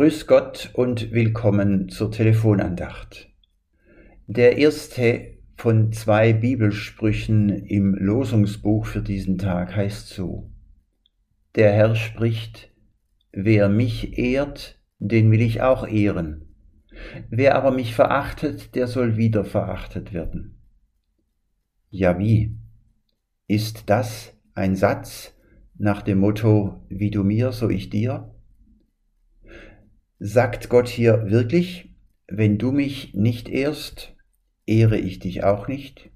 Grüß Gott und willkommen zur Telefonandacht. Der erste von zwei Bibelsprüchen im Losungsbuch für diesen Tag heißt so. Der Herr spricht, wer mich ehrt, den will ich auch ehren. Wer aber mich verachtet, der soll wieder verachtet werden. Ja wie? Ist das ein Satz nach dem Motto, wie du mir, so ich dir? Sagt Gott hier wirklich, wenn du mich nicht ehrst, ehre ich dich auch nicht?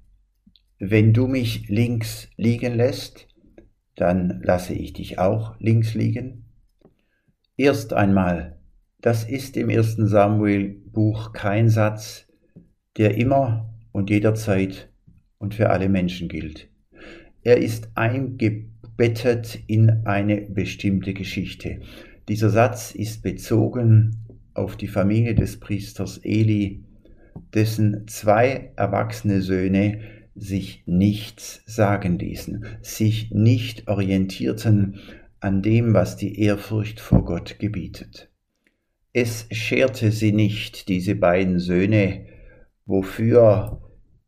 Wenn du mich links liegen lässt, dann lasse ich dich auch links liegen? Erst einmal, das ist im ersten Samuel Buch kein Satz, der immer und jederzeit und für alle Menschen gilt. Er ist eingebettet in eine bestimmte Geschichte. Dieser Satz ist bezogen auf die Familie des Priesters Eli, dessen zwei erwachsene Söhne sich nichts sagen ließen, sich nicht orientierten an dem, was die Ehrfurcht vor Gott gebietet. Es scherte sie nicht, diese beiden Söhne, wofür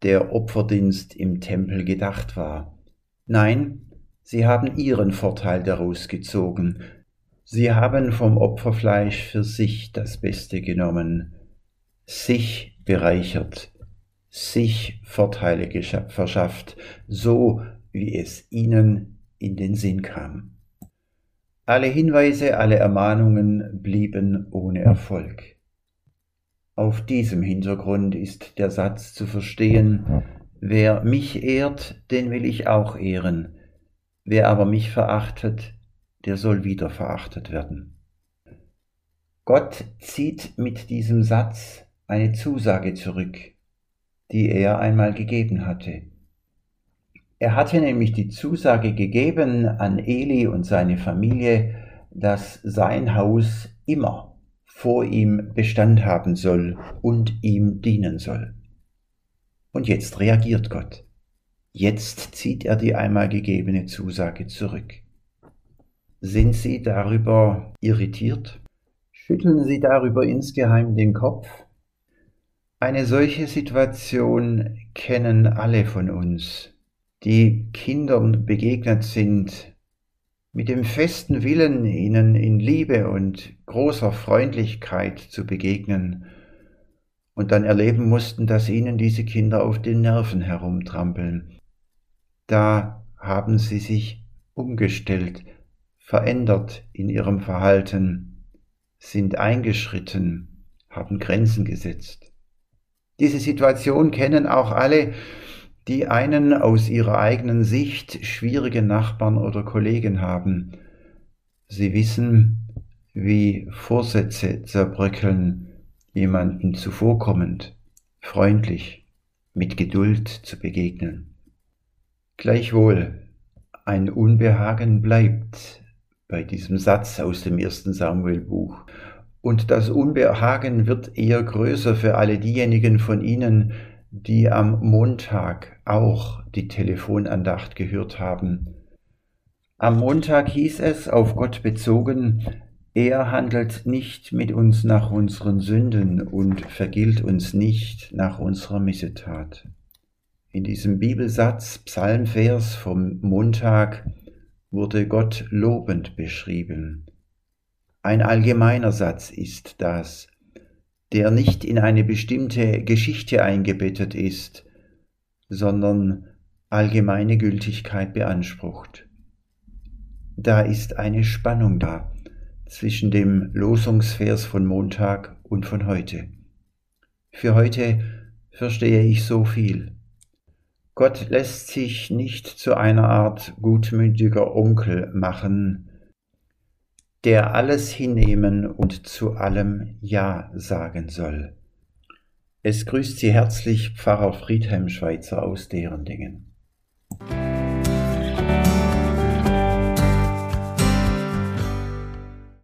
der Opferdienst im Tempel gedacht war. Nein, sie haben ihren Vorteil daraus gezogen, Sie haben vom Opferfleisch für sich das Beste genommen, sich bereichert, sich Vorteile verschafft, so wie es ihnen in den Sinn kam. Alle Hinweise, alle Ermahnungen blieben ohne Erfolg. Auf diesem Hintergrund ist der Satz zu verstehen, wer mich ehrt, den will ich auch ehren, wer aber mich verachtet, der soll wieder verachtet werden. Gott zieht mit diesem Satz eine Zusage zurück, die er einmal gegeben hatte. Er hatte nämlich die Zusage gegeben an Eli und seine Familie, dass sein Haus immer vor ihm Bestand haben soll und ihm dienen soll. Und jetzt reagiert Gott. Jetzt zieht er die einmal gegebene Zusage zurück. Sind Sie darüber irritiert? Schütteln Sie darüber insgeheim den Kopf? Eine solche Situation kennen alle von uns, die Kindern begegnet sind, mit dem festen Willen, ihnen in Liebe und großer Freundlichkeit zu begegnen, und dann erleben mussten, dass ihnen diese Kinder auf den Nerven herumtrampeln. Da haben sie sich umgestellt, verändert in ihrem Verhalten, sind eingeschritten, haben Grenzen gesetzt. Diese Situation kennen auch alle, die einen aus ihrer eigenen Sicht schwierigen Nachbarn oder Kollegen haben. Sie wissen, wie Vorsätze zerbröckeln, jemanden zuvorkommend, freundlich, mit Geduld zu begegnen. Gleichwohl, ein Unbehagen bleibt, bei diesem Satz aus dem ersten Samuel-Buch. Und das Unbehagen wird eher größer für alle diejenigen von Ihnen, die am Montag auch die Telefonandacht gehört haben. Am Montag hieß es, auf Gott bezogen, er handelt nicht mit uns nach unseren Sünden und vergilt uns nicht nach unserer Missetat. In diesem Bibelsatz, Psalmvers vom Montag, wurde Gott lobend beschrieben. Ein allgemeiner Satz ist das, der nicht in eine bestimmte Geschichte eingebettet ist, sondern allgemeine Gültigkeit beansprucht. Da ist eine Spannung da zwischen dem Losungsvers von Montag und von heute. Für heute verstehe ich so viel. Gott lässt sich nicht zu einer Art gutmütiger Onkel machen, der alles hinnehmen und zu allem Ja sagen soll. Es grüßt Sie herzlich Pfarrer Friedhelm Schweizer aus deren Dingen.